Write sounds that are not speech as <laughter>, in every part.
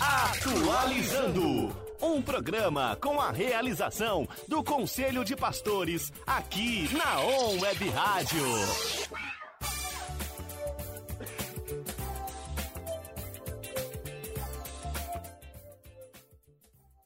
Atualizando. Um programa com a realização do Conselho de Pastores aqui na On Web Rádio.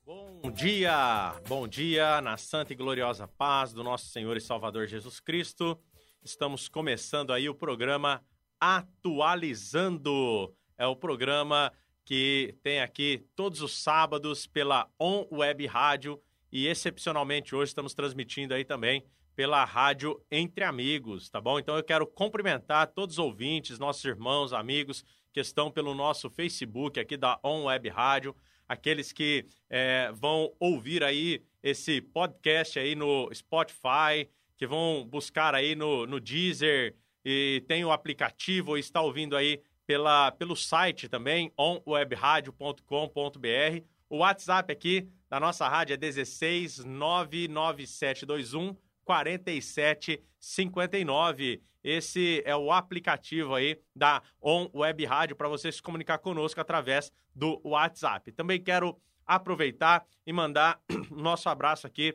Bom dia, bom dia na santa e gloriosa paz do nosso Senhor e Salvador Jesus Cristo. Estamos começando aí o programa Atualizando. É o programa que tem aqui todos os sábados pela On Web Rádio. E excepcionalmente hoje estamos transmitindo aí também pela Rádio Entre Amigos, tá bom? Então eu quero cumprimentar todos os ouvintes, nossos irmãos, amigos que estão pelo nosso Facebook aqui da On Web Rádio, aqueles que é, vão ouvir aí esse podcast aí no Spotify, que vão buscar aí no, no Deezer. E tem o aplicativo ou está ouvindo aí pela, pelo site também, onwebradio.com.br. O WhatsApp aqui da nossa rádio é 16 99721 4759. Esse é o aplicativo aí da On Web Rádio para você se comunicar conosco através do WhatsApp. Também quero aproveitar e mandar <clears throat> nosso abraço aqui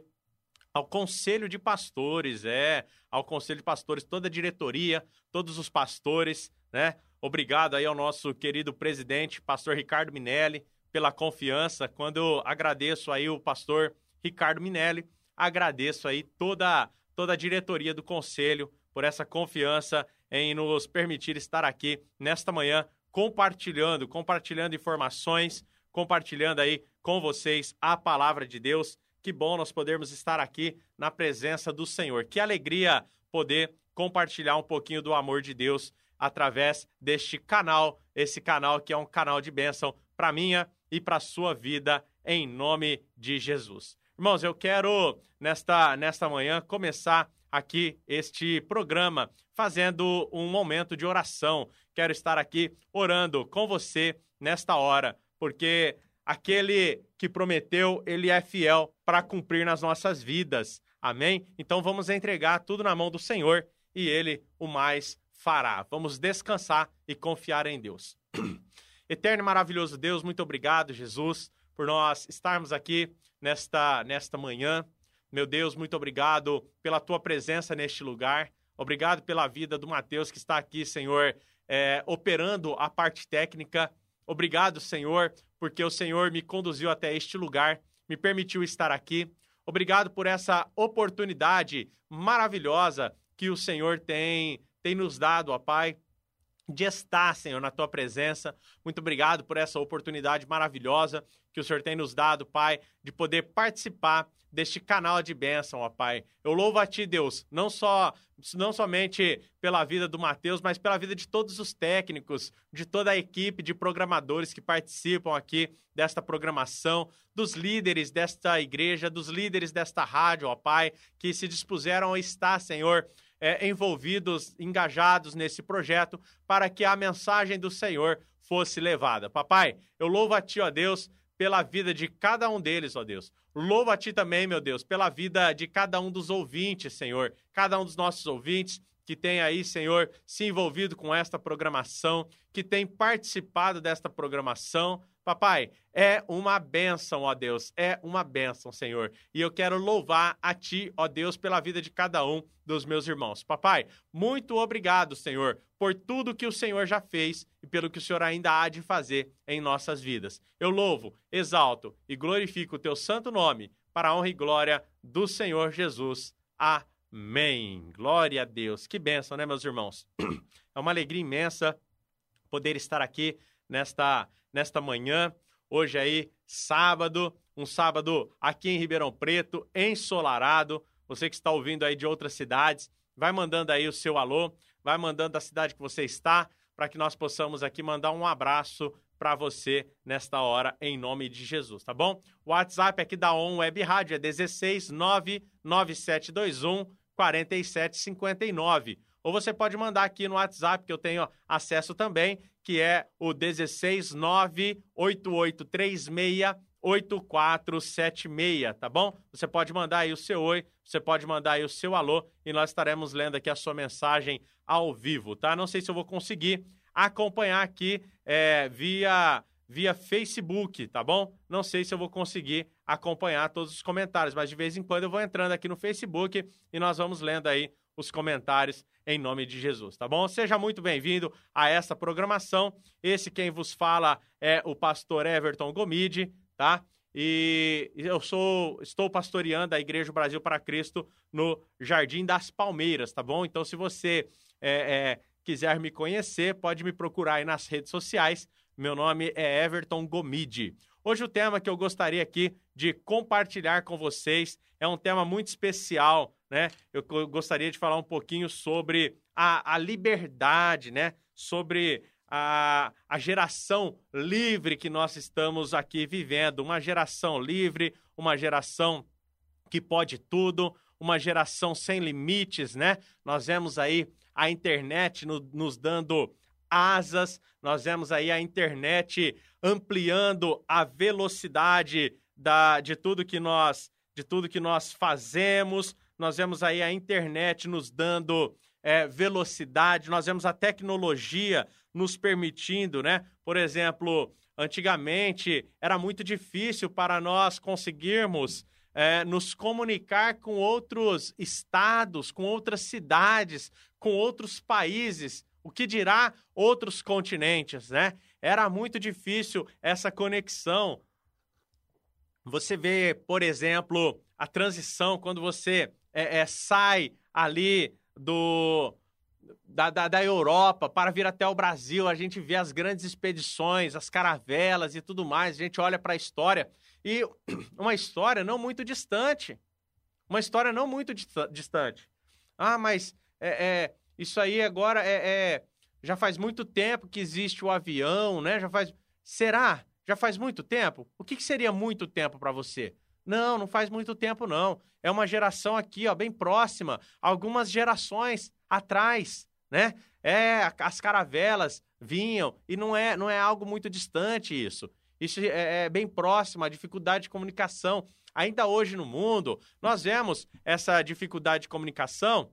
ao Conselho de Pastores, é, ao Conselho de Pastores, toda a diretoria, todos os pastores, né? Obrigado aí ao nosso querido presidente, pastor Ricardo Minelli, pela confiança. Quando eu agradeço aí o pastor Ricardo Minelli, agradeço aí toda, toda a diretoria do conselho por essa confiança em nos permitir estar aqui nesta manhã compartilhando, compartilhando informações, compartilhando aí com vocês a palavra de Deus. Que bom nós podermos estar aqui na presença do Senhor. Que alegria poder compartilhar um pouquinho do amor de Deus através deste canal, esse canal que é um canal de bênção para minha e para sua vida, em nome de Jesus. Irmãos, eu quero nesta, nesta manhã começar aqui este programa fazendo um momento de oração. Quero estar aqui orando com você nesta hora, porque aquele que prometeu, ele é fiel para cumprir nas nossas vidas. Amém? Então vamos entregar tudo na mão do Senhor e ele o mais fará. Vamos descansar e confiar em Deus. <clears throat> Eterno e maravilhoso Deus, muito obrigado, Jesus, por nós estarmos aqui nesta, nesta manhã. Meu Deus, muito obrigado pela tua presença neste lugar. Obrigado pela vida do Mateus que está aqui, Senhor, é, operando a parte técnica. Obrigado, Senhor, porque o Senhor me conduziu até este lugar, me permitiu estar aqui. Obrigado por essa oportunidade maravilhosa que o Senhor tem tem nos dado, ó Pai, de estar, Senhor, na tua presença. Muito obrigado por essa oportunidade maravilhosa que o Senhor tem nos dado, Pai, de poder participar deste canal de bênção, ó Pai. Eu louvo a Ti, Deus, não só não somente pela vida do Mateus, mas pela vida de todos os técnicos, de toda a equipe de programadores que participam aqui desta programação, dos líderes desta igreja, dos líderes desta rádio, ó Pai, que se dispuseram a estar, Senhor, é, envolvidos, engajados nesse projeto, para que a mensagem do Senhor fosse levada. Papai, eu louvo a Ti, ó Deus, pela vida de cada um deles, ó Deus. Louvo a Ti também, meu Deus, pela vida de cada um dos ouvintes, Senhor. Cada um dos nossos ouvintes que tem aí, Senhor, se envolvido com esta programação, que tem participado desta programação. Papai, é uma bênção, ó Deus, é uma bênção, Senhor. E eu quero louvar a Ti, ó Deus, pela vida de cada um dos meus irmãos. Papai, muito obrigado, Senhor, por tudo que o Senhor já fez e pelo que o Senhor ainda há de fazer em nossas vidas. Eu louvo, exalto e glorifico o Teu santo nome para a honra e glória do Senhor Jesus. Amém. Glória a Deus. Que bênção, né, meus irmãos? <clears throat> É uma alegria imensa poder estar aqui nesta, nesta manhã. Hoje aí, sábado, um sábado aqui em Ribeirão Preto, ensolarado. Você que está ouvindo aí de outras cidades, vai mandando aí o seu alô, vai mandando a cidade que você está, para que nós possamos aqui mandar um abraço para você nesta hora, em nome de Jesus, tá bom? O WhatsApp aqui da ON Web Rádio é 16 99721 4759 ou você pode mandar aqui no WhatsApp, que eu tenho acesso também, que é o 16988368476, tá bom? Você pode mandar aí o seu oi, você pode mandar aí o seu alô e nós estaremos lendo aqui a sua mensagem ao vivo, tá? Não sei se eu vou conseguir acompanhar aqui é, via via Facebook, tá bom? Não sei se eu vou conseguir acompanhar todos os comentários, mas de vez em quando eu vou entrando aqui no Facebook e nós vamos lendo aí os comentários em nome de Jesus, tá bom? Seja muito bem-vindo a essa programação. Esse quem vos fala é o pastor Everton Gomide, tá? E eu sou, estou pastoreando a Igreja Brasil para Cristo no Jardim das Palmeiras, tá bom? Então, se você é, é, quiser me conhecer, pode me procurar aí nas redes sociais. Meu nome é Everton Gomide. Hoje o tema que eu gostaria aqui de compartilhar com vocês é um tema muito especial, né? Eu gostaria de falar um pouquinho sobre a, a liberdade, né? Sobre a, a geração livre que nós estamos aqui vivendo. Uma geração livre, uma geração que pode tudo, uma geração sem limites, né? Nós vemos aí a internet no, nos dando asas, nós vemos aí a internet ampliando a velocidade da, de tudo que nós de tudo que nós fazemos, nós vemos aí a internet nos dando é, velocidade, nós vemos a tecnologia nos permitindo, né? Por exemplo, antigamente era muito difícil para nós conseguirmos é, nos comunicar com outros estados, com outras cidades, com outros países, o que dirá outros continentes, né? Era muito difícil essa conexão. Você vê, por exemplo, a transição quando você é, é, sai ali do da, da, da, Europa para vir até o Brasil. A gente vê as grandes expedições, as caravelas e tudo mais. A gente olha para a história e <clears throat> uma história não muito distante. Uma história não muito distante. Ah, mas é, é isso aí agora é, é, já faz muito tempo que existe o avião, né? Já faz. Será? Já faz muito tempo? O que, que seria muito tempo para você? Não, não faz muito tempo, não. É uma geração aqui, ó, bem próxima. Algumas gerações atrás, né? É, as caravelas vinham e não é, não é algo muito distante isso. Isso é, é bem próximo, a dificuldade de comunicação. Ainda hoje no mundo, nós vemos essa dificuldade de comunicação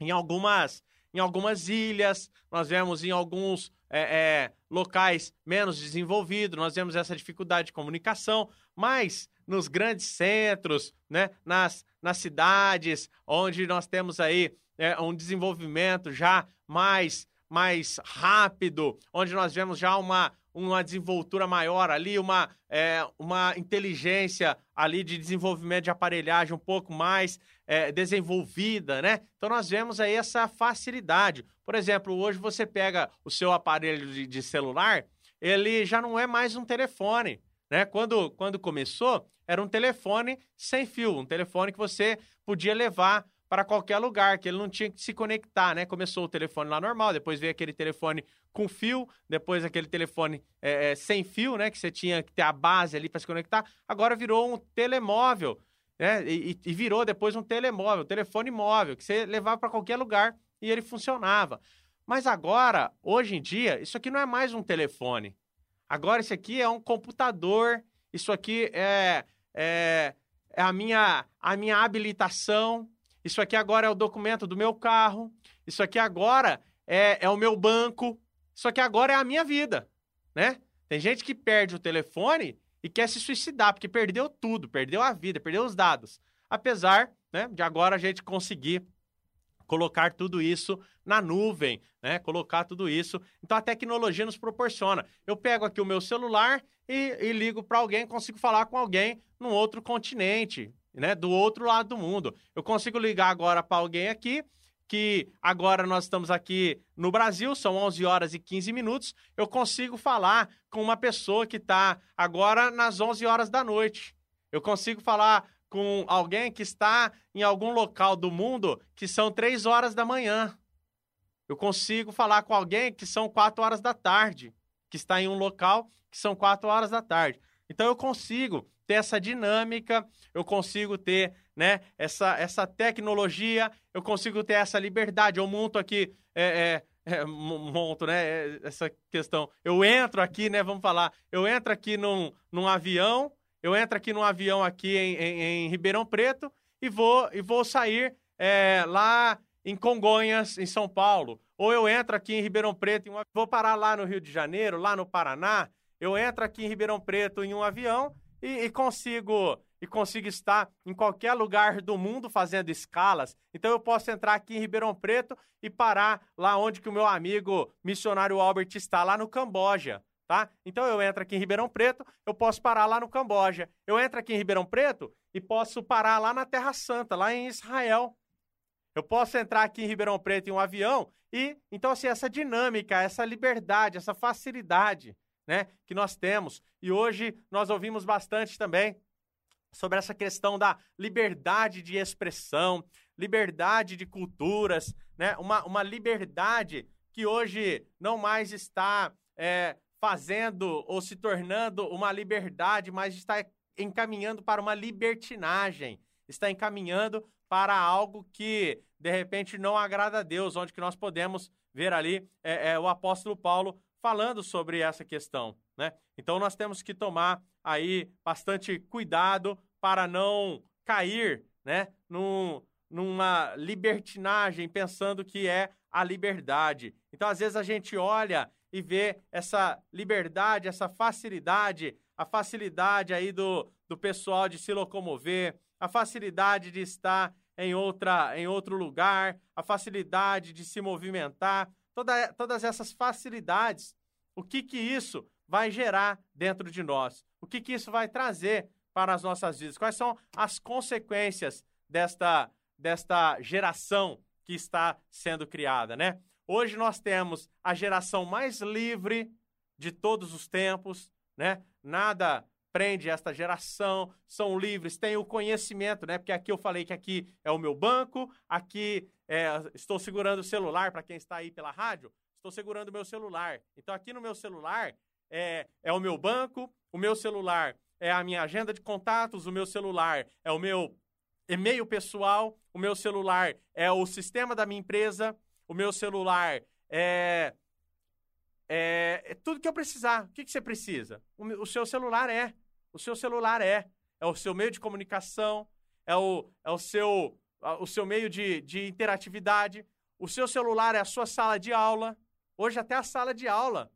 em algumas, em algumas ilhas, nós vemos em alguns é, é, locais menos desenvolvidos, nós vemos essa dificuldade de comunicação, mas nos grandes centros, né, nas, nas cidades, onde nós temos aí é, um desenvolvimento já mais, mais rápido, onde nós vemos já uma, uma desenvoltura maior ali, uma, é, uma inteligência ali de desenvolvimento de aparelhagem um pouco mais é, desenvolvida, né? Então nós vemos aí essa facilidade. Por exemplo, hoje você pega o seu aparelho de, de celular, ele já não é mais um telefone. Né? Quando, quando começou, era um telefone sem fio, um telefone que você podia levar para qualquer lugar, que ele não tinha que se conectar, né? Começou o telefone lá normal, depois veio aquele telefone com fio, depois aquele telefone é, é, sem fio, né? Que você tinha que ter a base ali para se conectar. Agora virou um telemóvel, né? E, e virou depois um telemóvel, telefone móvel, que você levava para qualquer lugar e ele funcionava. Mas agora, hoje em dia, isso aqui não é mais um telefone. Agora, isso aqui é um computador, isso aqui é, é, é a, minha, a minha habilitação, isso aqui agora é o documento do meu carro, isso aqui agora é, é o meu banco, isso aqui agora é a minha vida, né? Tem gente que perde o telefone e quer se suicidar, porque perdeu tudo, perdeu a vida, perdeu os dados. Apesar né, de agora a gente conseguir colocar tudo isso na nuvem, né? Colocar tudo isso. Então a tecnologia nos proporciona. Eu pego aqui o meu celular e, e ligo para alguém, consigo falar com alguém num outro continente, né? Do outro lado do mundo. Eu consigo ligar agora para alguém aqui que agora nós estamos aqui no Brasil, são 11 horas e 15 minutos, eu consigo falar com uma pessoa que está agora nas 11 horas da noite. Eu consigo falar com alguém que está em algum local do mundo que são três horas da manhã. Eu consigo falar com alguém que são quatro horas da tarde, que está em um local que são quatro horas da tarde. Então eu consigo ter essa dinâmica, eu consigo ter né, essa, essa tecnologia, eu consigo ter essa liberdade. Eu monto aqui, é, é, é, monto, né, é, essa questão. Eu entro aqui, né, vamos falar, eu entro aqui num, num avião, eu entro aqui num avião aqui em, em, em Ribeirão Preto e vou, e vou sair é, lá em Congonhas, em São Paulo. Ou eu entro aqui em Ribeirão Preto vou parar lá no Rio de Janeiro, lá no Paraná. eu entro aqui em Ribeirão Preto em um avião e, e consigo e consigo estar em qualquer lugar do mundo fazendo escalas. Então eu posso entrar aqui em Ribeirão Preto e parar lá onde que o meu amigo missionário Albert está, lá no Camboja. Tá? Então eu entro aqui em Ribeirão Preto, eu posso parar lá no Camboja. Eu entro aqui em Ribeirão Preto e posso parar lá na Terra Santa, lá em Israel. Eu posso entrar aqui em Ribeirão Preto em um avião e, então, assim, essa dinâmica, essa liberdade, essa facilidade, né, que nós temos. E hoje nós ouvimos bastante também sobre essa questão da liberdade de expressão, liberdade de culturas, né, uma, uma liberdade que hoje não mais está é, fazendo ou se tornando uma liberdade, mas está encaminhando para uma libertinagem, está encaminhando para algo que de repente não agrada a Deus, onde que nós podemos ver ali é, é, o apóstolo Paulo falando sobre essa questão, né? Então nós temos que tomar aí bastante cuidado para não cair, né, num, numa libertinagem pensando que é a liberdade. Então às vezes a gente olha e vê essa liberdade, essa facilidade, a facilidade aí do, do pessoal de se locomover, a facilidade de estar em, outra, em outro lugar, a facilidade de se movimentar, toda, todas essas facilidades, o que que isso vai gerar dentro de nós? O que que isso vai trazer para as nossas vidas? Quais são as consequências desta, desta geração que está sendo criada, né? Hoje nós temos a geração mais livre de todos os tempos, né? Nada prende esta geração, são livres, têm o conhecimento, né? Porque aqui eu falei que aqui é o meu banco, aqui é, estou segurando o celular, para quem está aí pela rádio, estou segurando o meu celular. Então aqui no meu celular é, é o meu banco, o meu celular é a minha agenda de contatos, o meu celular é o meu e-mail pessoal, o meu celular é o sistema da minha empresa, o meu celular é, é, é tudo que eu precisar. O que, que você precisa? O, o seu celular é. O seu celular é. É o seu meio de comunicação, é o, é o, seu, o seu meio de, de interatividade. O seu celular é a sua sala de aula. Hoje, até a sala de aula,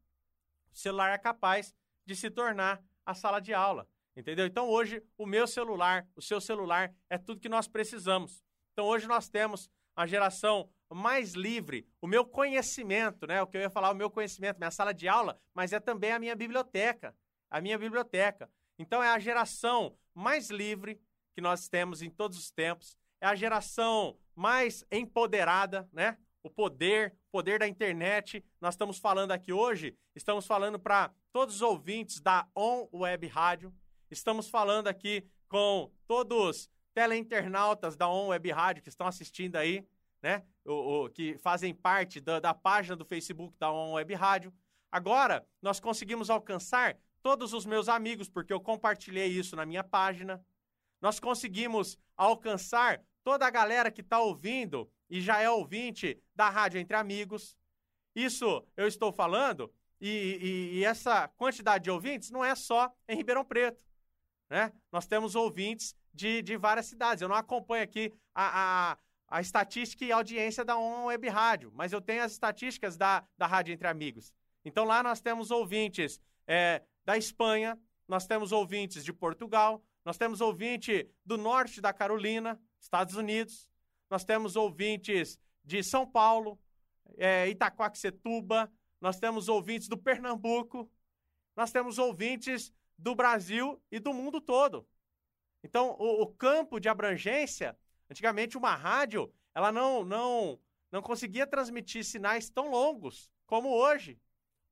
o celular é capaz de se tornar a sala de aula. Entendeu? Então, hoje, o meu celular, o seu celular, é tudo que nós precisamos. Então, hoje, nós temos a geração mais livre, o meu conhecimento, né? O que eu ia falar, o meu conhecimento, minha sala de aula, mas é também a minha biblioteca. A minha biblioteca. Então é a geração mais livre que nós temos em todos os tempos, a geração mais empoderada, né? O poder, poder da internet. Nós estamos falando aqui hoje, estamos falando para todos os ouvintes da On Web Rádio. Estamos falando aqui com todos teleinternautas da On Web Rádio que estão assistindo aí, né? O, o que fazem parte da, da página do Facebook da On Web Rádio. Agora, nós conseguimos alcançar todos os meus amigos, porque eu compartilhei isso na minha página. Nós conseguimos alcançar toda a galera que está ouvindo e já é ouvinte da Rádio Entre Amigos. Isso eu estou falando, e, e, e essa quantidade de ouvintes não é só em Ribeirão Preto. Né? Nós temos ouvintes de, de várias cidades. Eu não acompanho aqui a, a, a estatística e audiência da On Web Rádio, mas eu tenho as estatísticas da, da Rádio Entre Amigos. Então lá nós temos ouvintes é, da Espanha, nós temos ouvintes de Portugal, nós temos ouvinte do norte da Carolina, Estados Unidos, nós temos ouvintes de São Paulo, é, nós temos ouvintes do Pernambuco, nós temos ouvintes do Brasil e do mundo todo. Então, o, o campo de abrangência, antigamente uma rádio, ela não, não, não conseguia transmitir sinais tão longos como hoje.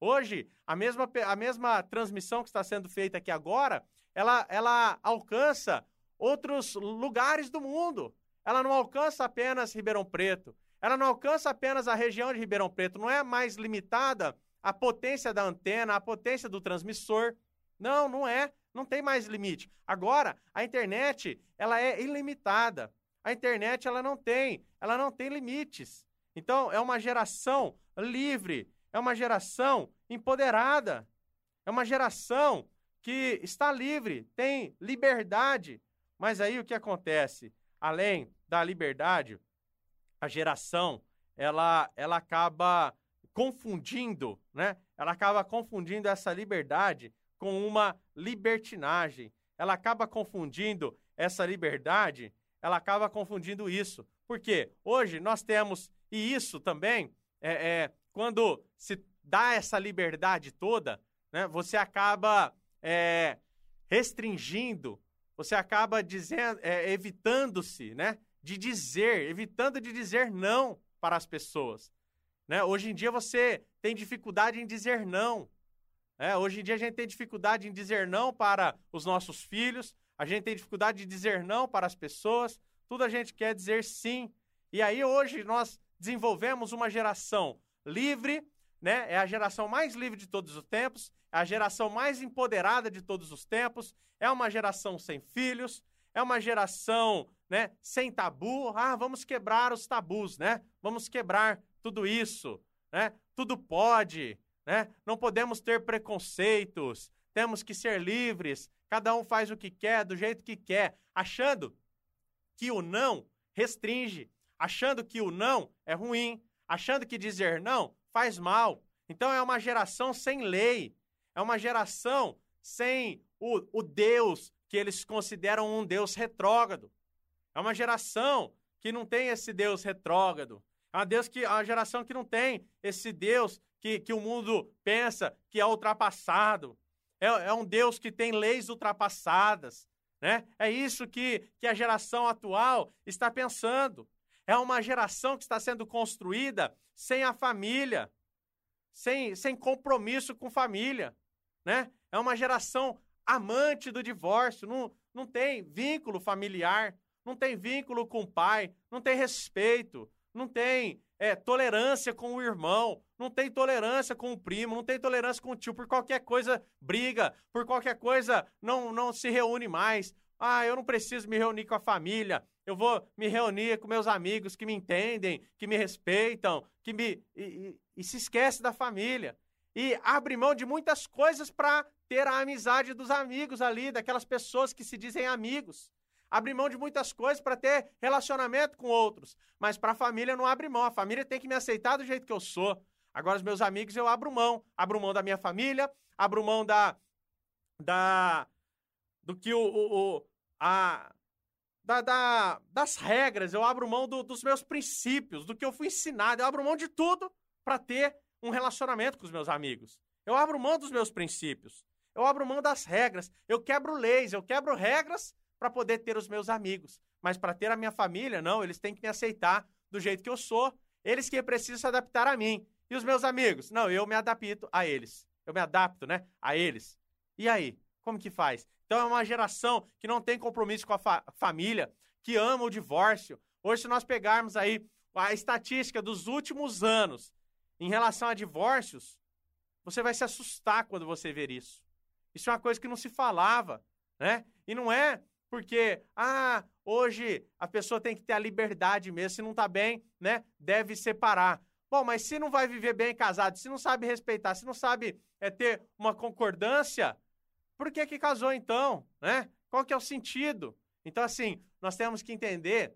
Hoje, a mesma, a mesma transmissão que está sendo feita aqui agora, ela, ela alcança outros lugares do mundo. Ela não alcança apenas Ribeirão Preto. Ela não alcança apenas a região de Ribeirão Preto. Não é mais limitada a potência da antena, a potência do transmissor. Não, não é. Não tem mais limite. Agora, a internet, ela é ilimitada. A internet, ela não tem, ela não tem limites. Então, é uma geração livre, é uma geração empoderada, é uma geração que está livre, tem liberdade. Mas aí o que acontece? Além da liberdade, a geração ela, ela acaba confundindo, né? Ela acaba confundindo essa liberdade com uma libertinagem. Ela acaba confundindo essa liberdade, ela acaba confundindo isso. Por quê? Hoje nós temos, e isso também, é, é quando se dá essa liberdade toda, né, você acaba é, restringindo, você acaba dizendo, é, evitando-se, né, de dizer, evitando de dizer não para as pessoas. Né? Hoje em dia você tem dificuldade em dizer não. É, hoje em dia a gente tem dificuldade em dizer não para os nossos filhos, a gente tem dificuldade de dizer não para as pessoas, tudo a gente quer dizer sim. E aí hoje nós desenvolvemos uma geração livre, né? É a geração mais livre de todos os tempos, a geração mais empoderada de todos os tempos, é uma geração sem filhos, é uma geração, né, sem tabu. Ah, vamos quebrar os tabus, né? Vamos quebrar tudo isso, né? Tudo pode, né? Não podemos ter preconceitos, temos que ser livres, cada um faz o que quer, do jeito que quer, achando que o não restringe, achando que o não é ruim, achando que dizer não faz mal. Então é uma geração sem lei, é uma geração sem o, o Deus que eles consideram um Deus retrógrado. É uma geração que não tem esse Deus retrógrado, é uma, Deus que, é uma geração que não tem esse Deus que, que o mundo pensa que é ultrapassado. É, é um Deus que tem leis ultrapassadas. Né? É isso que, que a geração atual está pensando. É uma geração que está sendo construída sem a família, sem, sem compromisso com família. Né? É uma geração amante do divórcio, não, não tem vínculo familiar, não tem vínculo com o pai, não tem respeito, não tem é, tolerância com o irmão, não tem tolerância com o primo, não tem tolerância com o tio, por qualquer coisa briga, por qualquer coisa não, não se reúne mais. Ah, eu não preciso me reunir com a família, eu vou me reunir com meus amigos que me entendem, que me respeitam, que me. e, e, e se esquece da família. E abre mão de muitas coisas para ter a amizade dos amigos ali, daquelas pessoas que se dizem amigos abre mão de muitas coisas para ter relacionamento com outros. Mas para a família não abre mão. A família tem que me aceitar do jeito que eu sou. Agora, os meus amigos, eu abro mão. Abro mão da minha família, abro mão da. da do que o. o, o a, da, da, das regras, eu abro mão do, dos meus princípios, do que eu fui ensinado. Eu abro mão de tudo para ter um relacionamento com os meus amigos. Eu abro mão dos meus princípios. Eu abro mão das regras. Eu quebro leis, eu quebro regras para poder ter os meus amigos. Mas para ter a minha família, não, eles têm que me aceitar do jeito que eu sou. Eles que precisam se adaptar a mim. E os meus amigos? Não, eu me adapto a eles. Eu me adapto, né? A eles. E aí? Como que faz? Então é uma geração que não tem compromisso com a fa família, que ama o divórcio. Hoje, se nós pegarmos aí a estatística dos últimos anos em relação a divórcios, você vai se assustar quando você ver isso. Isso é uma coisa que não se falava, né? E não é porque, ah, hoje a pessoa tem que ter a liberdade mesmo, se não tá bem, né, deve separar. Bom, mas se não vai viver bem casado, se não sabe respeitar, se não sabe é, ter uma concordância, por que que casou então, né? Qual que é o sentido? Então, assim, nós temos que entender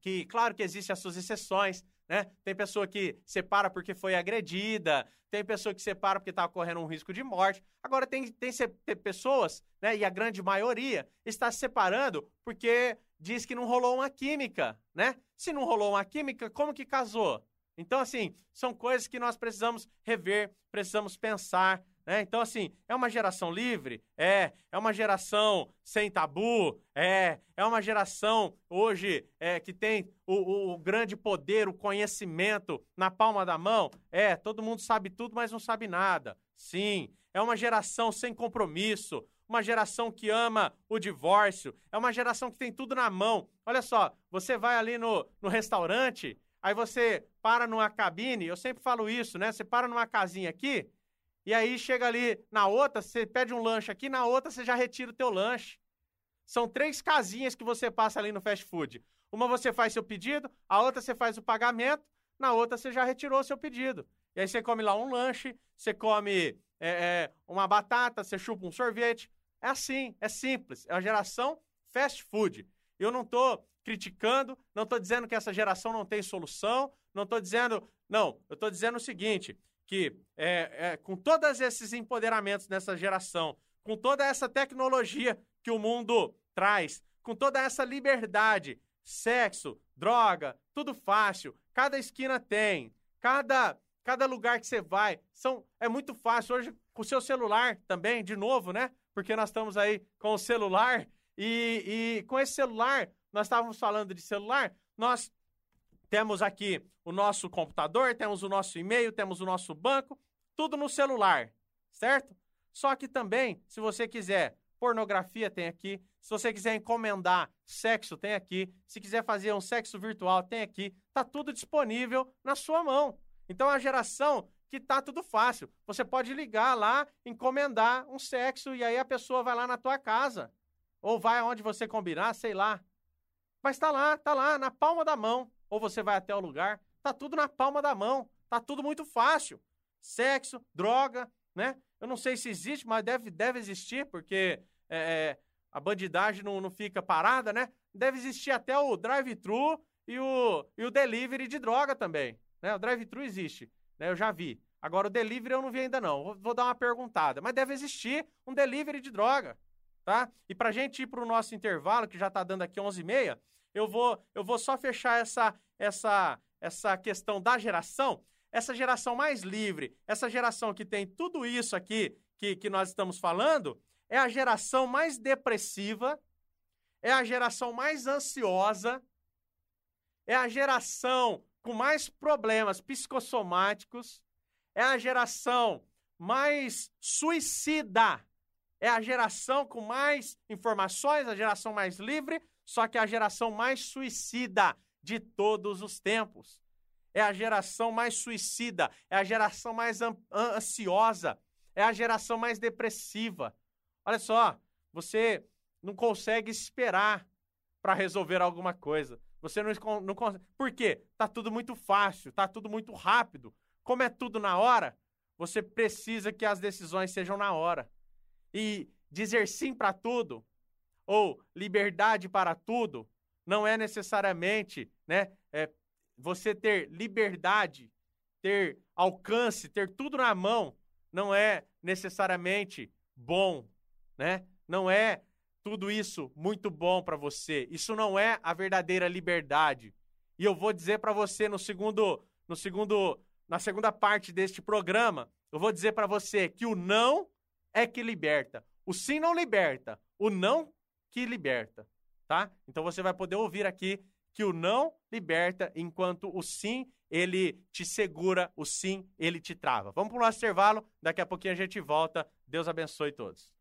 que, claro que existem as suas exceções, né? Tem pessoa que separa porque foi agredida, tem pessoa que separa porque está correndo um risco de morte. Agora, tem, tem, tem pessoas, né, e a grande maioria, está se separando porque diz que não rolou uma química, né? Se não rolou uma química, como que casou? Então, assim, são coisas que nós precisamos rever, precisamos pensar, né? Então, assim, é uma geração livre? É. É uma geração sem tabu? É. É uma geração hoje é, que tem o, o, o, grande poder, o conhecimento na palma da mão? É. Todo mundo sabe tudo, mas não sabe nada. Sim. É uma geração sem compromisso. Uma geração que ama o divórcio. É uma geração que tem tudo na mão. Olha só, você vai ali no, no restaurante, aí você para numa cabine, eu sempre falo isso, né? Você para numa casinha aqui e aí chega ali na outra, você pede um lanche aqui, na outra você já retira o teu lanche. São três casinhas que você passa ali no fast food. Uma você faz seu pedido, a outra você faz o pagamento, na outra você já retirou seu pedido. E aí você come lá um lanche, você come é, é, uma batata, você chupa um sorvete. É assim, é simples. É uma geração fast food. Eu não estou criticando, não estou dizendo que essa geração não tem solução, não estou dizendo. Não, eu estou dizendo o seguinte: que, é, é, com todos esses empoderamentos nessa geração, com toda essa tecnologia que o mundo traz, com toda essa liberdade, sexo, droga, tudo fácil, cada esquina tem, cada, cada lugar que você vai, são, é muito fácil. Hoje, com o seu celular também, de novo, né? Porque nós estamos aí com o celular e, e com esse celular, nós estávamos falando de celular, nós temos aqui o nosso computador, temos o nosso e-mail, temos o nosso banco, tudo no celular, certo? Só que também, se você quiser pornografia, tem aqui. Se você quiser encomendar sexo, tem aqui. Se quiser fazer um sexo virtual, tem aqui. Tá tudo disponível na sua mão. Então a geração que tá tudo fácil. Você pode ligar lá, encomendar um sexo e aí a pessoa vai lá na tua casa ou vai aonde você combinar, sei lá. Mas tá lá, tá lá na palma da mão ou você vai até o lugar, tá tudo na palma da mão, tá tudo muito fácil. Sexo, droga, né? Eu não sei se existe, mas deve, deve existir, porque é, é, a bandidagem não, não fica parada, né? Deve existir até o drive-thru e o, e o delivery de droga também. Né? O drive-thru existe, né? Eu já vi. Agora, o delivery eu não vi ainda não. Vou, vou dar uma perguntada. Mas deve existir um delivery de droga, tá? E pra gente ir pro nosso intervalo, que já tá dando aqui 11h30, eu vou, eu vou só fechar essa, essa, essa questão da geração, essa geração mais livre, essa geração que tem tudo isso aqui que, que nós estamos falando, é a geração mais depressiva, é a geração mais ansiosa, é a geração com mais problemas psicossomáticos, é a geração mais suicida, é a geração com mais informações, a geração mais livre, só que é a geração mais suicida de todos os tempos. É a geração mais suicida, é a geração mais ansiosa, é a geração mais depressiva. Olha só, você não consegue esperar para resolver alguma coisa. Você não, não consegue. Por quê? Tá tudo muito fácil, tá tudo muito rápido. Como é tudo na hora, você precisa que as decisões sejam na hora. E dizer sim para tudo ou liberdade para tudo não é necessariamente, né, é, você ter liberdade, ter alcance, ter tudo na mão, não é necessariamente bom, né? Não é tudo isso muito bom para você. Isso não é a verdadeira liberdade. E eu vou dizer para você no segundo, no segundo, na segunda parte deste programa, eu vou dizer para você que o não é que liberta. O sim não liberta, o não que liberta, tá? Então você vai poder ouvir aqui que o não liberta, enquanto o sim ele te segura, o sim ele te trava. Vamos para o nosso intervalo, daqui a pouquinho a gente volta. Deus abençoe todos.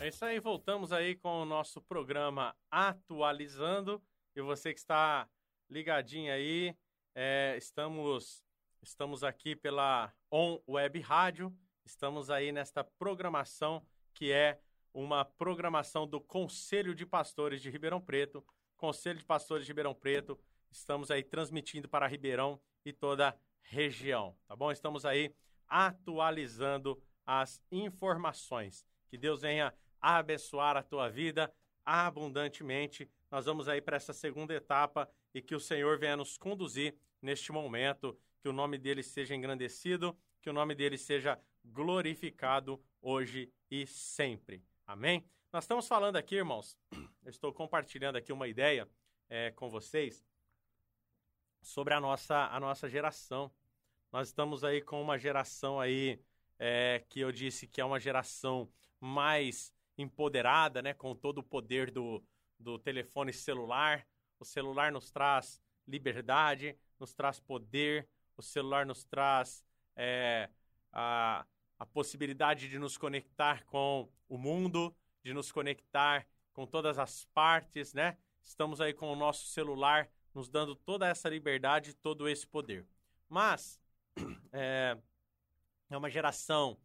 É isso aí, voltamos aí com o nosso programa Atualizando. E você que está ligadinho aí, é, estamos, estamos aqui pela On Web Rádio, estamos aí nesta programação que é uma programação do Conselho de Pastores de Ribeirão Preto. Conselho de Pastores de Ribeirão Preto, estamos aí transmitindo para Ribeirão e toda a região, tá bom? Estamos aí atualizando as informações. Que Deus venha abençoar a tua vida abundantemente. Nós vamos aí para essa segunda etapa e que o Senhor venha nos conduzir neste momento, que o nome dele seja engrandecido, que o nome dele seja glorificado hoje e sempre. Amém? Nós estamos falando aqui, irmãos, <clears throat> eu estou compartilhando aqui uma ideia é, com vocês sobre a nossa, a nossa geração. Nós estamos aí com uma geração aí é, que eu disse que é uma geração mais empoderada, né? Com todo o poder do, do telefone celular. O celular nos traz liberdade, nos traz poder, o celular nos traz é, a, a possibilidade de nos conectar com o mundo, de nos conectar com todas as partes, né? Estamos aí com o nosso celular nos dando toda essa liberdade, todo esse poder. Mas <clears throat> é, é uma geração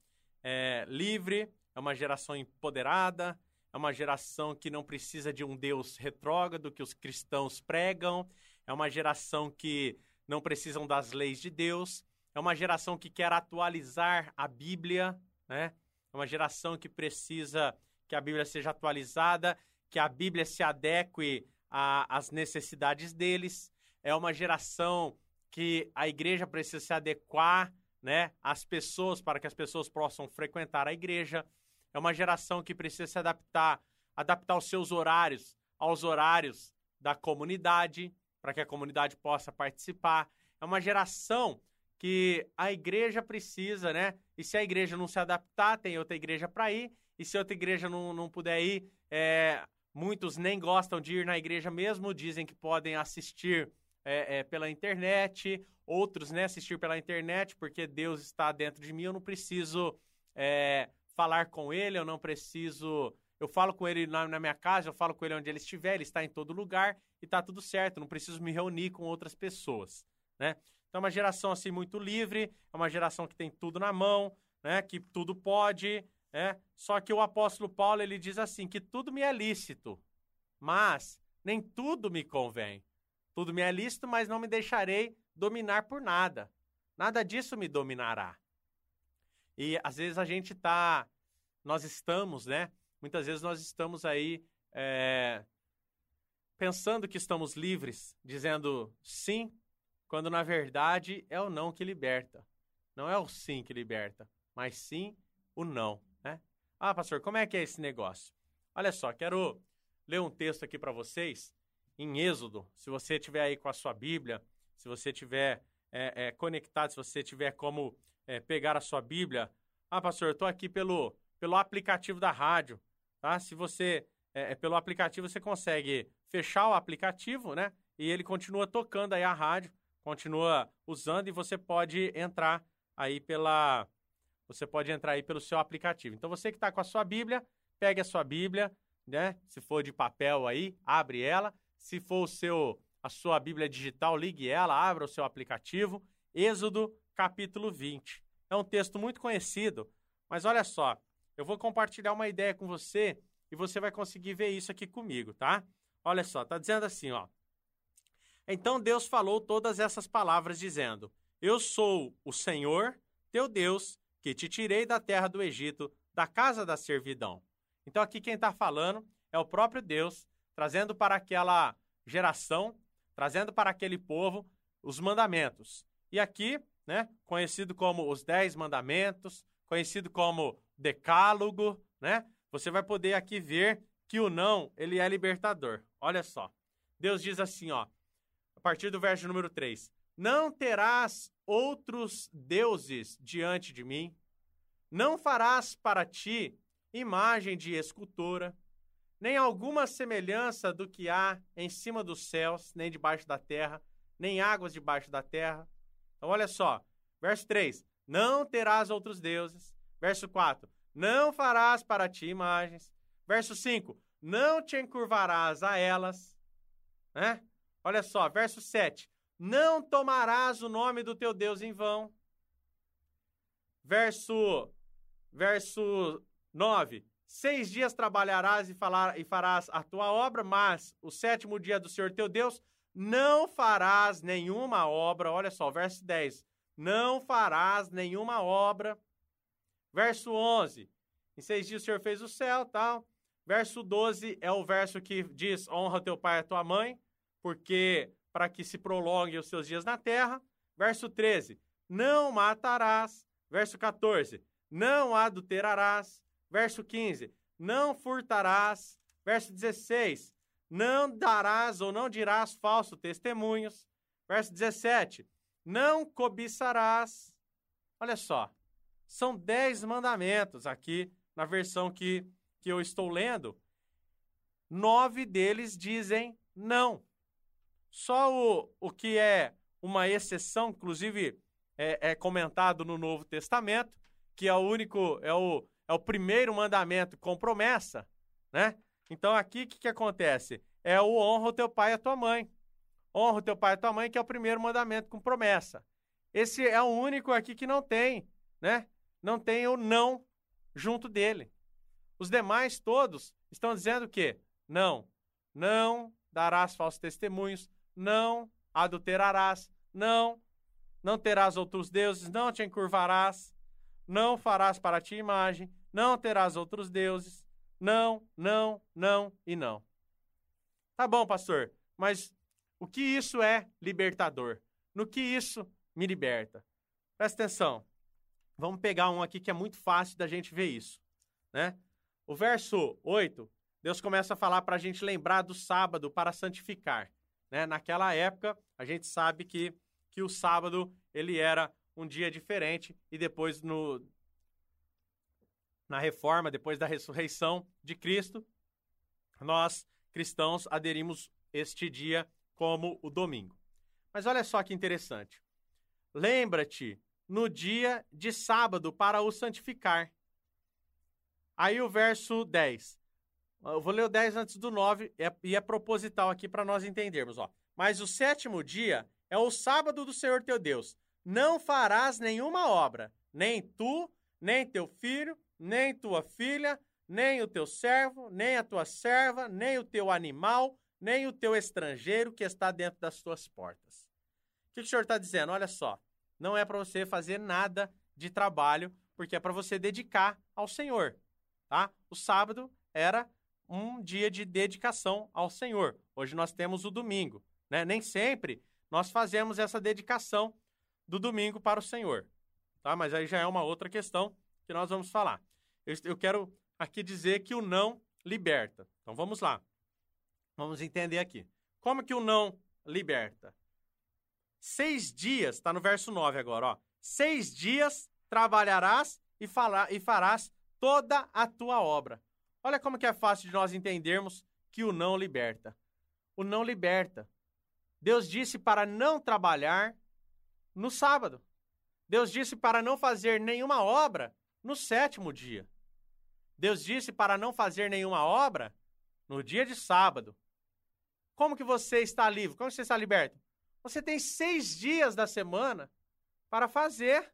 é, livre, é uma geração empoderada, é uma geração que não precisa de um Deus retrógrado que os cristãos pregam, é uma geração que não precisam das leis de Deus, é uma geração que quer atualizar a Bíblia, né? É uma geração que precisa que a Bíblia seja atualizada, que a Bíblia se adeque às necessidades deles. é uma geração que a igreja precisa se adequar né, às pessoas para que as pessoas possam frequentar a igreja. É uma geração que precisa se adaptar, adaptar os seus horários aos horários da comunidade, para que a comunidade possa participar. É uma geração que a igreja precisa, né? E se a igreja não se adaptar, tem outra igreja para ir. E se outra igreja não, não puder ir, é, muitos nem gostam de ir na igreja mesmo, dizem que podem assistir é, é, pela internet, outros né, assistir pela internet, porque Deus está dentro de mim, eu não preciso é, falar com Ele, eu não preciso. Eu falo com Ele na, na, minha casa, eu falo com Ele onde Ele estiver, Ele está em todo lugar e está tudo certo, não preciso me reunir com outras pessoas, né? Então é uma geração assim muito livre, é uma geração que tem tudo na mão, né? Que tudo pode, né? Só que o apóstolo Paulo ele diz assim que tudo me é lícito, mas nem tudo me convém. Tudo me é lícito, mas não me deixarei dominar por nada. Nada disso me dominará. E às vezes a gente tá, nós estamos, né? Muitas vezes nós estamos aí é, pensando que estamos livres, dizendo sim, quando na verdade é o não que liberta. Não é o sim que liberta, mas sim o não, né? Ah, pastor, como é que é esse negócio? Olha só, quero ler um texto aqui para vocês em Êxodo. Se você tiver aí com a sua Bíblia, se você tiver é, é, conectado, se você tiver como é, pegar a sua Bíblia. Ah, pastor, eu estou aqui pelo, pelo aplicativo da rádio, tá? Se você, é, é, pelo aplicativo, você consegue fechar o aplicativo, né? E ele continua tocando aí a rádio, continua usando e você pode entrar aí pela, você pode entrar aí pelo seu aplicativo. Então, você que está com a sua Bíblia, pegue a sua Bíblia, né? Se for de papel aí, abre ela. Se for o seu, a sua Bíblia digital, ligue ela, abra o seu aplicativo. Êxodo, capítulo 20. É um texto muito conhecido, mas olha só, eu vou compartilhar uma ideia com você e você vai conseguir ver isso aqui comigo, tá? Olha só, tá dizendo assim, ó. Então Deus falou todas essas palavras, dizendo: Eu sou o Senhor, teu Deus, que te tirei da terra do Egito, da casa da servidão. Então aqui quem está falando é o próprio Deus, trazendo para aquela geração, trazendo para aquele povo os mandamentos. E aqui né? Conhecido como os Dez Mandamentos, conhecido como Decálogo, né? Você vai poder aqui ver que o não, ele é libertador. Olha só. Deus diz assim, ó, partir do verso número 3: Não terás outros deuses diante de mim, não farás para ti imagem de escultora, nem alguma semelhança do que há em cima dos céus, nem debaixo da terra, nem águas debaixo da terra, então, olha só. Verso 3: Não terás outros deuses. Verso 4: Não farás para ti imagens. Verso 5: Não te encurvarás a elas. Né? Olha só. Verso 7: Não tomarás o nome do teu Deus em vão. Verso, verso 9: Seis dias trabalharás e, falar, e farás a tua obra, mas o sétimo dia do Senhor teu Deus não farás nenhuma obra. Olha só, verso 10. Não farás nenhuma obra. Verso 11. Em seis dias o Senhor fez o céu, tal. Verso 12 é o verso que diz: honra teu pai e tua mãe, porque para que se prolonguem os seus dias na terra. Verso 13: não matarás. Verso 14: não adulterarás. Verso 15: não furtarás. Verso 16: não darás ou não dirás falso testemunhos. Verso 17, não cobiçarás. Olha só, são dez mandamentos aqui na versão que, que eu estou lendo. Nove deles dizem não. Só o, o que é uma exceção, inclusive é, é comentado no Novo Testamento, que é o único, é o, é o primeiro mandamento com promessa, né? Então aqui o que, que acontece? É o honra o teu pai e a tua mãe. Honra o teu pai e a tua mãe, que é o primeiro mandamento com promessa. Esse é o único aqui que não tem, né? Não tem o não junto dele. Os demais todos estão dizendo que não, não darás falsos testemunhos, não adulterarás, não, não terás outros deuses, não te encurvarás, não farás para ti imagem, não terás outros deuses, não, não, não e não. Tá bom, pastor, mas O que isso é libertador? No que isso me liberta? Presta atenção. Vamos pegar um aqui que é muito fácil da gente ver isso, né? O verso 8, Deus começa a falar para a gente lembrar do sábado para santificar. Né? Naquela época, a gente sabe que, que o sábado ele era um dia diferente e depois no, na reforma, depois da ressurreição de Cristo, nós cristãos aderimos este dia como o domingo. Mas olha só que interessante. Lembra-te no dia de sábado para o santificar. Aí o verso 10. Eu vou ler o 10 antes do 9 é, e é proposital aqui para nós entendermos. Ó. Mas o sétimo dia é o sábado do Senhor teu Deus. Não farás nenhuma obra, nem tu, nem teu filho, nem tua filha, nem o teu servo, nem a tua serva, nem o teu animal, nem o teu estrangeiro que está dentro das tuas portas. O que o Senhor está dizendo? Olha só, não é para você fazer nada de trabalho, porque é para você dedicar ao Senhor tá? O sábado era um dia de dedicação ao Senhor. Hoje nós temos o domingo, né? Nem sempre nós fazemos essa dedicação do domingo para o Senhor, tá? Mas aí já é uma outra questão que nós vamos falar. Eu, quero aqui dizer que o não liberta. Então vamos lá. Vamos entender aqui. Como que o não liberta? Seis dias, está no verso 9 agora, ó. Seis dias trabalharás e, falar, e farás toda a tua obra. Olha como que é fácil de nós entendermos que o não liberta. O não liberta. Deus disse para não trabalhar no sábado. Deus disse para não fazer nenhuma obra no sétimo dia. Deus disse para não fazer nenhuma obra no dia de sábado. Como que você está livre? Como você está liberto? Você tem seis dias da semana para fazer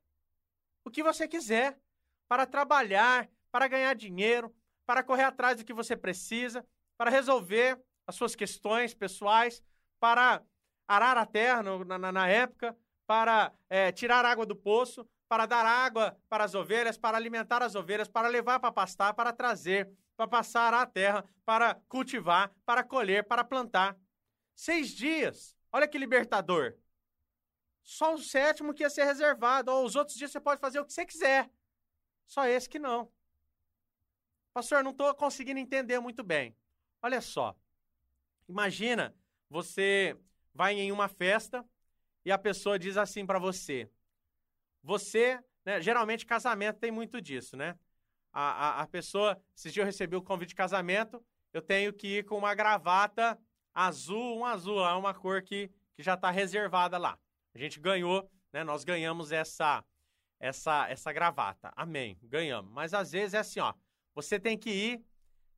o que você quiser, para trabalhar, para ganhar dinheiro, para correr atrás do que você precisa, para resolver as suas questões pessoais, para arar a terra na, na, época, para é, tirar água do poço, para dar água para as ovelhas, para alimentar as ovelhas, para levar para pastar, para trazer, para passar a terra, para cultivar, para colher, para plantar. Seis dias. Olha que libertador. Só o sétimo que ia ser reservado. Ou os outros dias você pode fazer o que você quiser. Só esse que não. Pastor, não estou conseguindo entender muito bem. Olha só. Imagina você vai em uma festa e a pessoa diz assim para você: Você, né, geralmente casamento tem muito disso, né? A, a, a pessoa, se eu recebi o convite de casamento, eu tenho que ir com uma gravata azul, um azul lá, uma cor que, que já está reservada lá. A gente ganhou, né? Nós ganhamos essa, essa, essa gravata. Amém. Ganhamos. Mas às vezes é assim, ó você tem que ir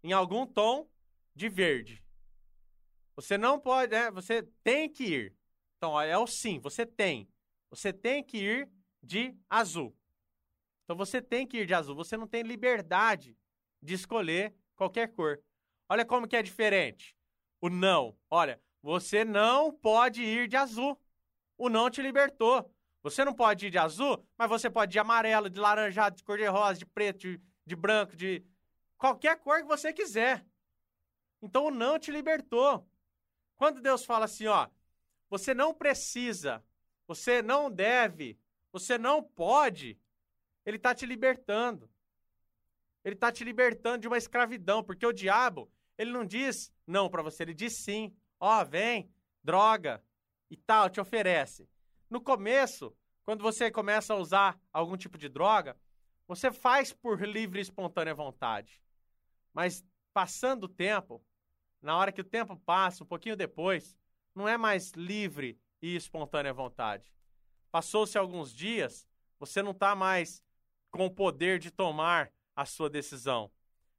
em algum tom de verde. Você não pode, né? Você tem que ir. Então, é o sim, você tem. Você tem que ir de azul. Então, você tem que ir de azul. Você não tem liberdade de escolher qualquer cor. Olha como que é diferente. O não. Olha, você não pode ir de azul. O não te libertou. Você não pode ir de azul, mas você pode ir de amarelo, de laranjado, de cor-de-rosa, de preto, de, de branco, de qualquer cor que você quiser. Então o não te libertou. Quando Deus fala assim, ó, você não precisa, você não deve, você não pode, ele está te libertando. Ele está te libertando de uma escravidão, porque o diabo, ele não diz não para você, ele diz sim. Ó, vem, droga e tal, te oferece. No começo, quando você começa a usar algum tipo de droga, você faz por livre e espontânea vontade. Mas passando o tempo, na hora que o tempo passa, um pouquinho depois, não é mais livre e espontânea vontade. Passou-se alguns dias, você não está mais com o poder de tomar a sua decisão.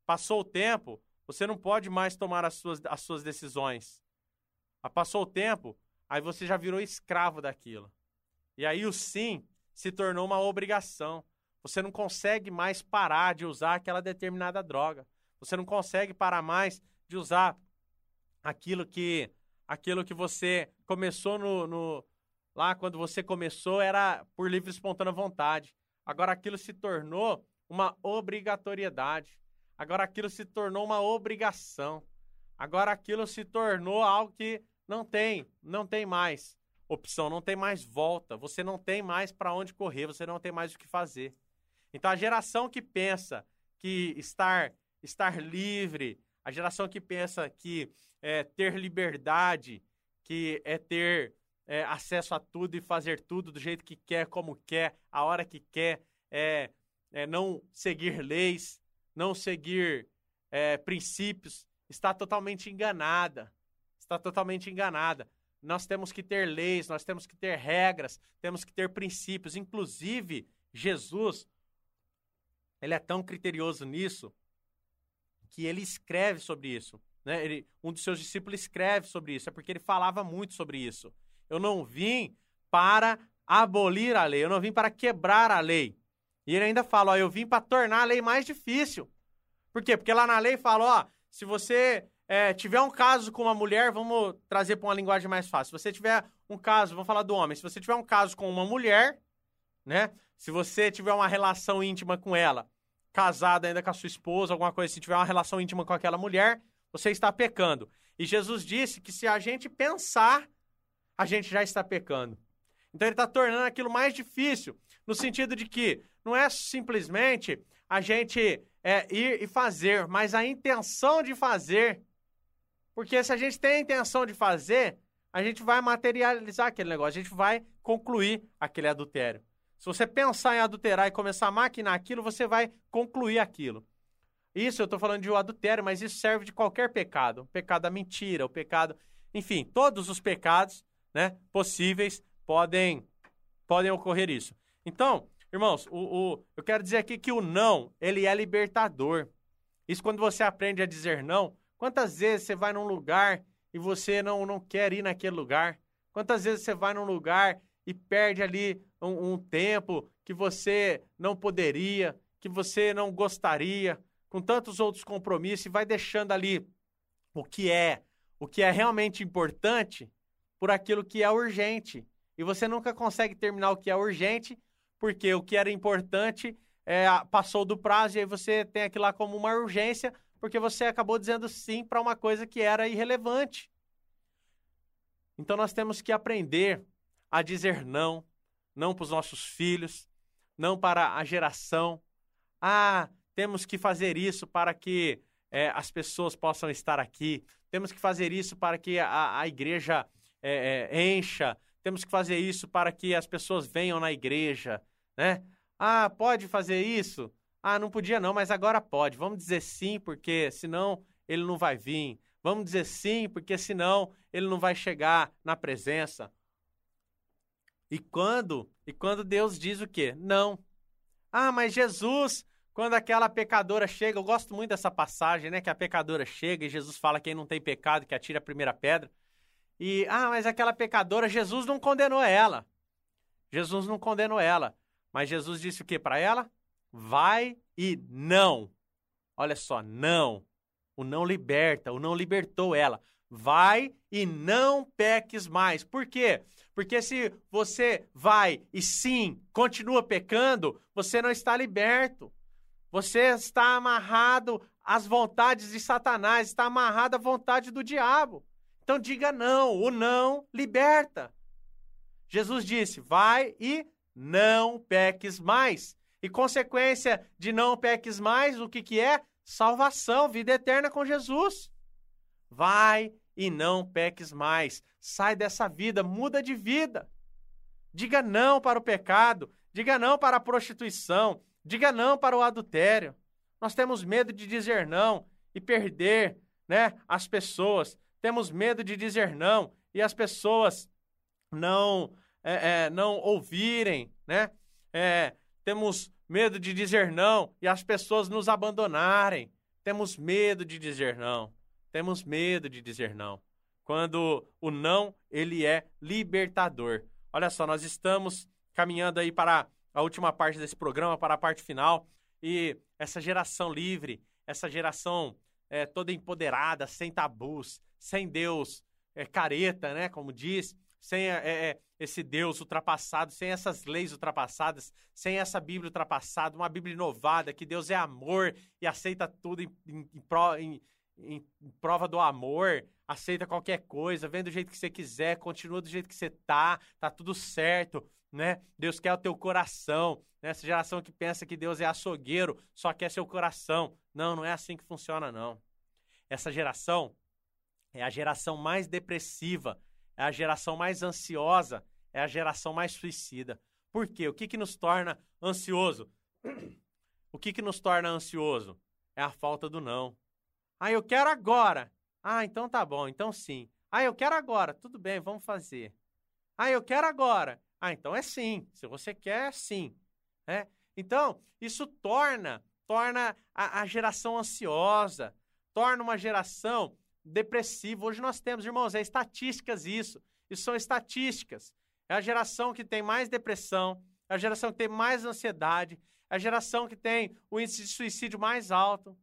Passou o tempo, você não pode mais tomar as suas, as suas decisões. Ah, passou o tempo, aí você já virou escravo daquilo. E aí o sim se tornou uma obrigação. Você não consegue mais parar de usar aquela determinada droga. Você não consegue parar mais de usar aquilo que aquilo que você começou no, no lá quando você começou era por livre e espontânea vontade. Agora aquilo se tornou uma obrigatoriedade. Agora aquilo se tornou uma obrigação. Agora aquilo se tornou algo que não tem, não tem mais opção, não tem mais volta, você não tem mais para onde correr, você não tem mais o que fazer. Então a geração que pensa que estar estar livre, a geração que pensa que é, ter liberdade, que é ter é, acesso a tudo e fazer tudo do jeito que quer, como quer, a hora que quer, é, é não seguir leis, não seguir é, princípios, está totalmente enganada. Está totalmente enganada. Nós temos que ter leis, nós temos que ter regras, temos que ter princípios. Inclusive, Jesus, ele é tão criterioso nisso que ele escreve sobre isso. Né? Ele, um dos seus discípulos escreve sobre isso, é porque ele falava muito sobre isso. Eu não vim para abolir a lei, eu não vim para quebrar a lei. E ele ainda fala, ó, eu vim para tornar a lei mais difícil. Por quê? Porque lá na lei fala, ó, se você é, tiver um caso com uma mulher, vamos trazer para uma linguagem mais fácil. Se você tiver um caso, vamos falar do homem, se você tiver um caso com uma mulher, né? Se você tiver uma relação íntima com ela, casado ainda com a sua esposa, alguma coisa, se tiver uma relação íntima com aquela mulher, você está pecando. E Jesus disse que se a gente pensar, a gente já está pecando. Então ele está tornando aquilo mais difícil, no sentido de que não é simplesmente a gente é, ir e fazer, mas a intenção de fazer. Porque se a gente tem a intenção de fazer, a gente vai materializar aquele negócio, a gente vai concluir aquele adultério. Se você pensar em adulterar e começar a maquinar aquilo, você vai concluir aquilo. Isso eu estou falando de um adultério, mas isso serve de qualquer pecado. O pecado da mentira, o pecado. Enfim, todos os pecados né, possíveis podem, podem ocorrer isso. Então, irmãos, o, o, eu quero dizer aqui que o não, ele é libertador. Isso quando você aprende a dizer não. Quantas vezes você vai num lugar e você não, não quer ir naquele lugar? Quantas vezes você vai num lugar e perde ali um, um tempo que você não poderia, que você não gostaria, com tantos outros compromissos, e vai deixando ali o que é, o que é realmente importante por aquilo que é urgente. E você nunca consegue terminar o que é urgente, porque o que era importante é, passou do prazo e aí você tem aquilo lá como uma urgência, porque você acabou dizendo sim para uma coisa que era irrelevante. Então nós temos que aprender a dizer não, não para os nossos filhos, não para a geração. Ah, temos que fazer isso para que é, as pessoas possam estar aqui, temos que fazer isso para que a, a igreja é, é, encha, temos que fazer isso para que as pessoas venham na igreja, né? Ah, pode fazer isso? Ah, não podia não, mas agora pode. Vamos dizer sim, porque senão ele não vai vir. Vamos dizer sim, porque senão ele não vai chegar na presença. E quando? E quando Deus diz o quê? Não. Ah, mas Jesus, quando aquela pecadora chega, eu gosto muito dessa passagem, né? Que a pecadora chega e Jesus fala que quem não tem pecado que atira a primeira pedra. E, ah, mas aquela pecadora, Jesus não condenou ela. Jesus não condenou ela. Mas Jesus disse o que para ela? Vai e não. Olha só, não. O não liberta, o não libertou ela. Vai e não peques mais. Por quê? Porque se você vai e sim continua pecando, você não está liberto. Você está amarrado às vontades de Satanás, está amarrado à vontade do diabo. Então diga não, o não liberta. Jesus disse: vai e não peques mais. E consequência de não peques mais, o que, que é? Salvação, vida eterna com Jesus. Vai e não peques mais. Sai dessa vida, muda de vida. Diga não para o pecado, diga não para a prostituição, diga não para o adultério. Nós temos medo de dizer não e perder, né, as pessoas. Temos medo de dizer não e as pessoas não é, é, não ouvirem, né? É, temos medo de dizer não e as pessoas nos abandonarem. Temos medo de dizer não. Temos medo de dizer não. Quando o não, ele é libertador. Olha só, nós estamos caminhando aí para a última parte desse programa, para a parte final. E essa geração livre, essa geração é, toda empoderada, sem tabus, sem Deus é, careta, né? Como diz, sem é, é, esse Deus ultrapassado, sem essas leis ultrapassadas, sem essa Bíblia ultrapassada, uma Bíblia inovada, que Deus é amor e aceita tudo em, em, em, em prova do amor, aceita qualquer coisa, vem do jeito que você quiser, continua do jeito que você tá, tá tudo certo, né? Deus quer o teu coração, né? Essa geração que pensa que Deus é açougueiro, só quer seu coração. Não, não é assim que funciona, não. Essa geração é a geração mais depressiva, é a geração mais ansiosa, é a geração mais suicida. Por quê? O que, que nos torna ansioso? <clears throat> O que, que nos torna ansioso? É a falta do não. Ah, eu quero agora. Ah, então tá bom, então sim. Ah, eu quero agora. Tudo bem, vamos fazer. Ah, eu quero agora. Ah, então é sim. Se você quer, é sim. É? Então, isso torna, torna a, a geração ansiosa, torna uma geração depressiva. Hoje nós temos, irmãos, é estatísticas isso. Isso são estatísticas. É a geração que tem mais depressão, é a geração que tem mais ansiedade, é a geração que tem o índice de suicídio mais alto.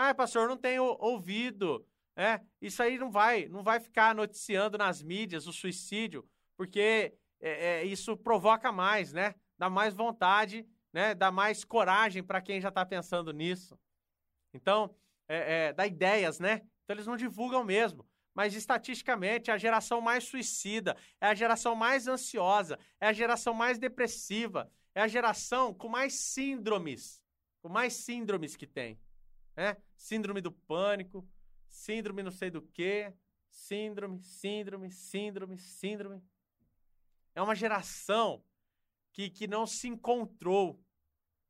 Ah, pastor, não tenho ouvido. É, isso aí não vai, não vai ficar noticiando nas mídias o suicídio, porque é, é, isso provoca mais, né? Dá mais vontade, né? Dá mais coragem para quem já está pensando nisso. Então, é, é, dá ideias, né? Então eles não divulgam mesmo. Mas estatisticamente, é a geração mais suicida, é a geração mais ansiosa, é a geração mais depressiva, é a geração com mais síndromes, com mais síndromes que tem né? Síndrome do pânico, síndrome não sei do que, síndrome, síndrome, síndrome, síndrome. É uma geração que, que não se encontrou.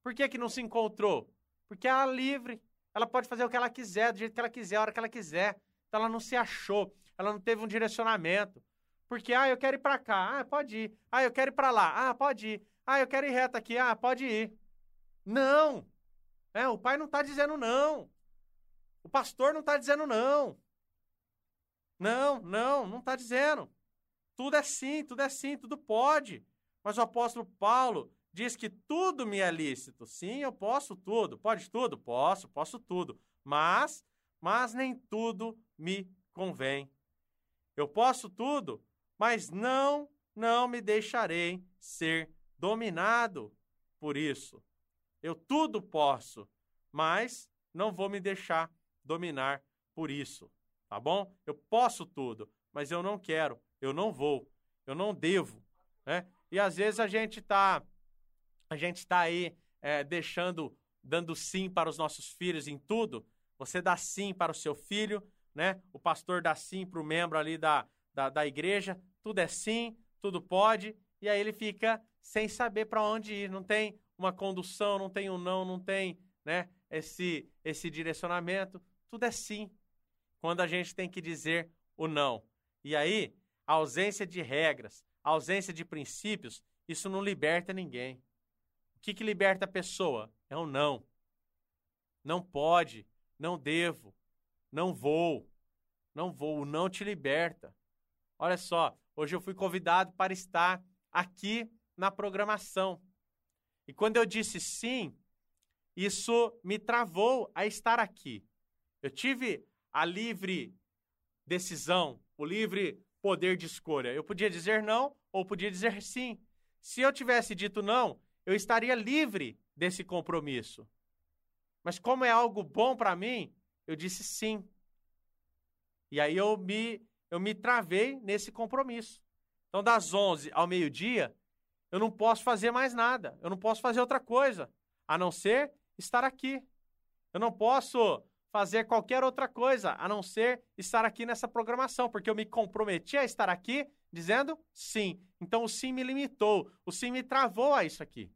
Por que, que não se encontrou? Porque ela é livre, ela pode fazer o que ela quiser, do jeito que ela quiser, a hora que ela quiser. Então ela não se achou, ela não teve um direcionamento. Porque, ah, eu quero ir para cá, ah, pode ir. Ah, eu quero ir para lá, ah, pode ir. Ah, eu quero ir reto aqui, ah, pode ir. Não! É, o pai não está dizendo não. O pastor não está dizendo não. Não, não, não está dizendo. Tudo é sim, tudo é sim, tudo pode. Mas o apóstolo Paulo diz que tudo me é lícito. Sim, eu posso tudo. Pode tudo? Posso, posso tudo. Mas, mas nem tudo me convém. Eu posso tudo, mas não, não me deixarei ser dominado por isso. Eu tudo posso, mas não vou me deixar dominar por isso, tá bom? Eu posso tudo, mas eu não quero, eu não vou, eu não devo, né? E às vezes a gente tá, a gente tá aí é, deixando, dando sim para os nossos filhos em tudo. Você dá sim para o seu filho, né? O pastor dá sim para o membro ali da, da, da igreja, tudo é sim, tudo pode, e aí ele fica sem saber para onde ir, não tem uma condução, não tem um não, não tem né, esse, esse direcionamento. Tudo é sim. Quando a gente tem que dizer o não. E aí, a ausência de regras, a ausência de princípios, isso não liberta ninguém. O que, que liberta a pessoa? É o não. Não pode, não devo, não vou, não vou, o não te liberta. Olha só, hoje eu fui convidado para estar aqui na programação. E quando eu disse sim, isso me travou a estar aqui. Eu tive a livre decisão, o livre poder de escolha. Eu podia dizer não ou podia dizer sim. Se eu tivesse dito não, eu estaria livre desse compromisso. Mas como é algo bom para mim, eu disse sim. E aí eu me eu me travei nesse compromisso. Então das 11 ao meio-dia, eu não posso fazer mais nada. Eu não posso fazer outra coisa a não ser estar aqui. Eu não posso fazer qualquer outra coisa a não ser estar aqui nessa programação, porque eu me comprometi a estar aqui dizendo sim. Então o sim me limitou, o sim me travou a isso aqui.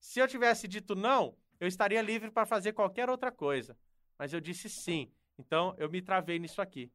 Se eu tivesse dito não, eu estaria livre para fazer qualquer outra coisa. Mas eu disse sim. Então eu me travei nisso aqui.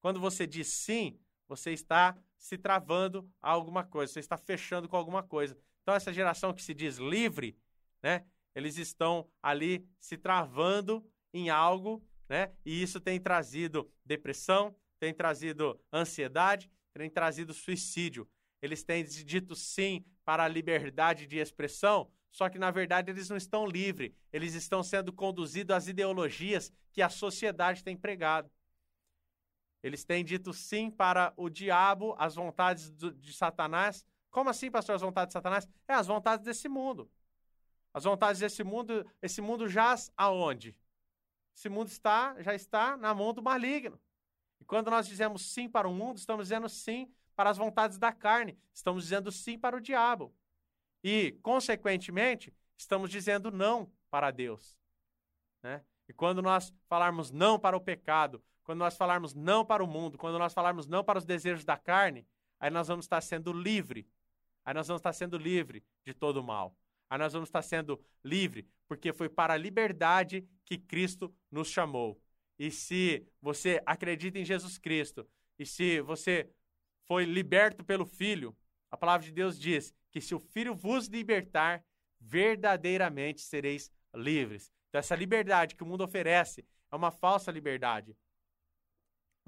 Quando você diz sim, você está se travando a alguma coisa, você está fechando com alguma coisa. Então, essa geração que se diz livre, né? Eles estão ali se travando em algo, né? E isso tem trazido depressão, tem trazido ansiedade, tem trazido suicídio. Eles têm dito sim para a liberdade de expressão, só que na verdade eles não estão livres, eles estão sendo conduzidos às ideologias que a sociedade tem pregado. Eles têm dito sim para o diabo, as vontades do, de Satanás. Como assim, pastor, as vontades de Satanás? É as vontades desse mundo. As vontades desse mundo, esse mundo jaz aonde? esse mundo está, já está na mão do maligno. E quando nós dizemos sim para o mundo, estamos dizendo sim para as vontades da carne, estamos dizendo sim para o diabo. E, consequentemente, estamos dizendo não para Deus. Né? E quando nós falarmos não para o pecado, quando nós falarmos não para o mundo, quando nós falarmos não para os desejos da carne, aí nós vamos estar sendo livre. Aí nós vamos estar sendo livre de todo o mal. Aí nós vamos estar sendo livre, porque foi para a liberdade que Cristo nos chamou. E se você acredita em Jesus Cristo, e se você foi liberto pelo Filho, a palavra de Deus diz que se o Filho vos libertar, verdadeiramente sereis livres. Então, essa liberdade que o mundo oferece é uma falsa liberdade.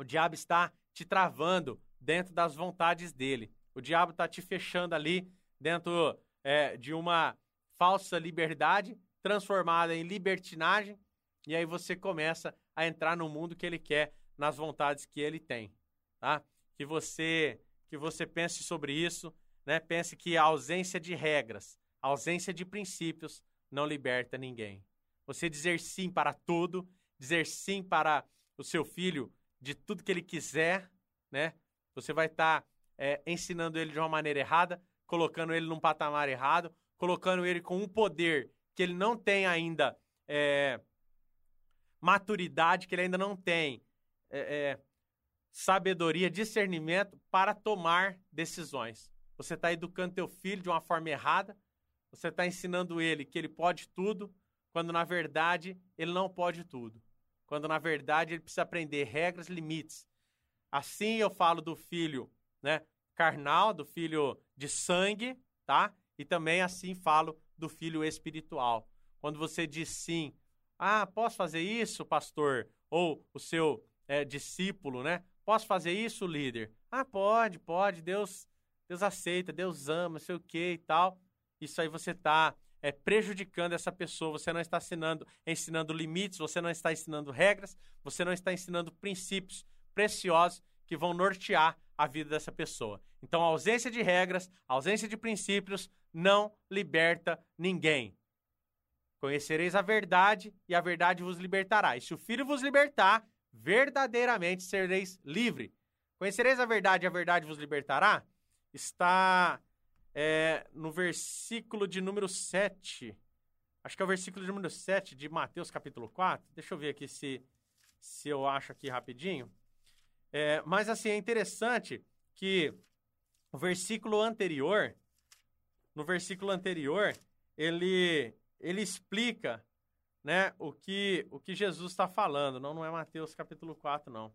O diabo está te travando dentro das vontades dele. O diabo está te fechando ali dentro é, de uma falsa liberdade transformada em libertinagem. E aí você começa a entrar no mundo que ele quer, nas vontades que ele tem, tá? Que você que você pense sobre isso, né? Pense que a ausência de regras, a ausência de princípios não liberta ninguém. Você dizer sim para tudo, dizer sim para o seu filho de tudo que ele quiser, né? Você vai estar tá, é, ensinando ele de uma maneira errada, colocando ele num patamar errado, colocando ele com um poder que ele não tem ainda é, maturidade, que ele ainda não tem é, é sabedoria, discernimento para tomar decisões. Você está educando teu filho de uma forma errada, você está ensinando ele que ele pode tudo, quando na verdade ele não pode tudo. Quando na verdade ele precisa aprender regras, limites. Assim eu falo do filho, né, carnal, do filho de sangue, tá? E também assim falo do filho espiritual. Quando você diz sim, ah, posso fazer isso, pastor? Ou o seu é, discípulo, né? Posso fazer isso, líder? Ah, pode, pode. Deus, Deus aceita, Deus ama, sei o que e tal. Isso aí você está é, prejudicando essa pessoa, você não está ensinando, ensinando limites, você não está ensinando regras, você não está ensinando princípios preciosos que vão nortear a vida dessa pessoa. Então, a ausência de regras, a ausência de princípios não liberta ninguém. Conhecereis a verdade e a verdade vos libertará. E se o Filho vos libertar, verdadeiramente sereis livre. Conhecereis a verdade e a verdade vos libertará? Está é, no versículo de número 7. Acho que é o versículo de número 7 de Mateus capítulo 4. Deixa eu ver aqui se, se eu acho aqui rapidinho. É, mas assim, é interessante que o versículo anterior, no versículo anterior, ele, ele explica né, o, que, o que Jesus está falando. Não, não é Mateus capítulo 4, não.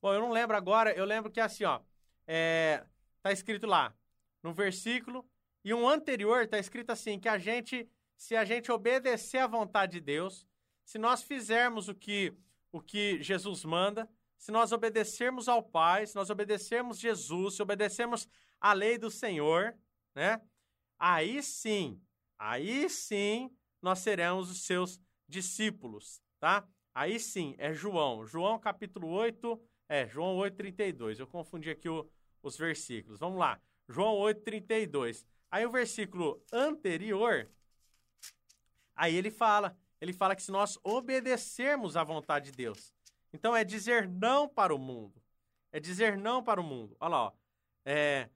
Bom, eu não lembro agora, eu lembro que assim, ó, é, tá escrito lá, no versículo, e um anterior está escrito assim, que a gente, se a gente obedecer à vontade de Deus, se nós fizermos o que, o que Jesus manda, se nós obedecermos ao Pai, se nós obedecermos Jesus, se obedecermos à lei do Senhor, né? Aí sim, aí sim nós seremos os seus discípulos, tá? Aí sim, é João. João capítulo 8, é, João 8, 32. Eu confundi aqui o, os versículos. Vamos lá. João 8, 32. Aí o versículo anterior, aí ele fala, ele fala que se nós obedecermos à vontade de Deus, então é dizer não para o mundo. É dizer não para o mundo. Olha lá, ó. É,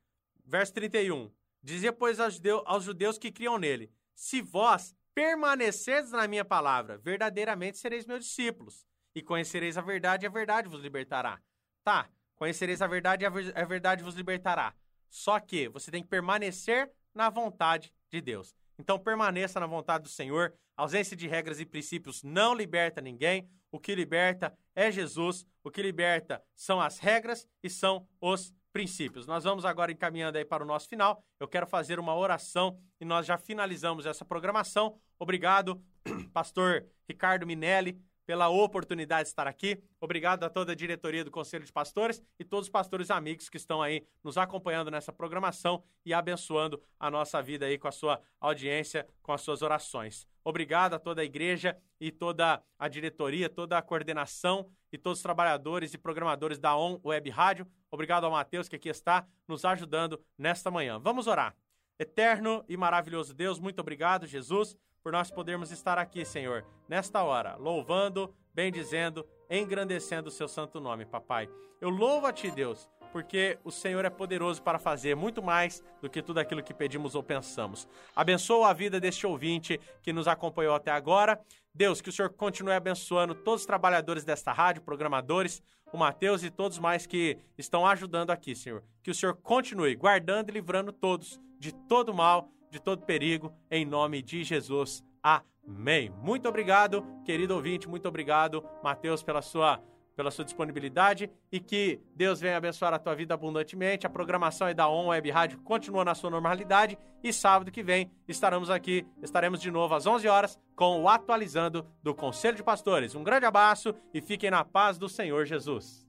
verso 31. Dizia, pois, aos judeus, aos judeus que criam nele: Se vós permanecerdes na minha palavra, verdadeiramente sereis meus discípulos, e conhecereis a verdade, e a verdade vos libertará. Tá, conhecereis a verdade, e a verdade vos libertará. Só que você tem que permanecer na vontade de Deus. Então permaneça na vontade do Senhor. A ausência de regras e princípios não liberta ninguém. O que liberta é Jesus. O que liberta são as regras e são os princípios. Nós vamos agora encaminhando aí para o nosso final. Eu quero fazer uma oração e nós já finalizamos essa programação. Obrigado, <clears throat> pastor Ricardo Minelli, pela oportunidade de estar aqui. Obrigado a toda a diretoria do Conselho de Pastores e todos os pastores amigos que estão aí nos acompanhando nessa programação e abençoando a nossa vida aí com a sua audiência, com as suas orações. Obrigado a toda a igreja e toda a diretoria, toda a coordenação e todos os trabalhadores e programadores da ON Web Rádio. Obrigado ao Mateus que aqui está nos ajudando nesta manhã. Vamos orar. Eterno e maravilhoso Deus, muito obrigado, Jesus por nós podermos estar aqui, Senhor, nesta hora, louvando, bendizendo, engrandecendo o seu santo nome, papai. Eu louvo a ti, Deus, porque o Senhor é poderoso para fazer muito mais do que tudo aquilo que pedimos ou pensamos. Abençoa a vida deste ouvinte que nos acompanhou até agora. Deus, que o Senhor continue abençoando todos os trabalhadores desta rádio, programadores, o Mateus e todos mais que estão ajudando aqui, Senhor. Que o Senhor continue guardando e livrando todos de todo mal, de todo perigo, em nome de Jesus. Amém. Muito obrigado, querido ouvinte, muito obrigado, Mateus, pela sua pela sua disponibilidade e que Deus venha abençoar a tua vida abundantemente. A programação aí da On Web Rádio continua na sua normalidade e sábado que vem estaremos aqui, estaremos de novo às 11 horas com o Atualizando do Conselho de Pastores. Um grande abraço e fiquem na paz do Senhor Jesus.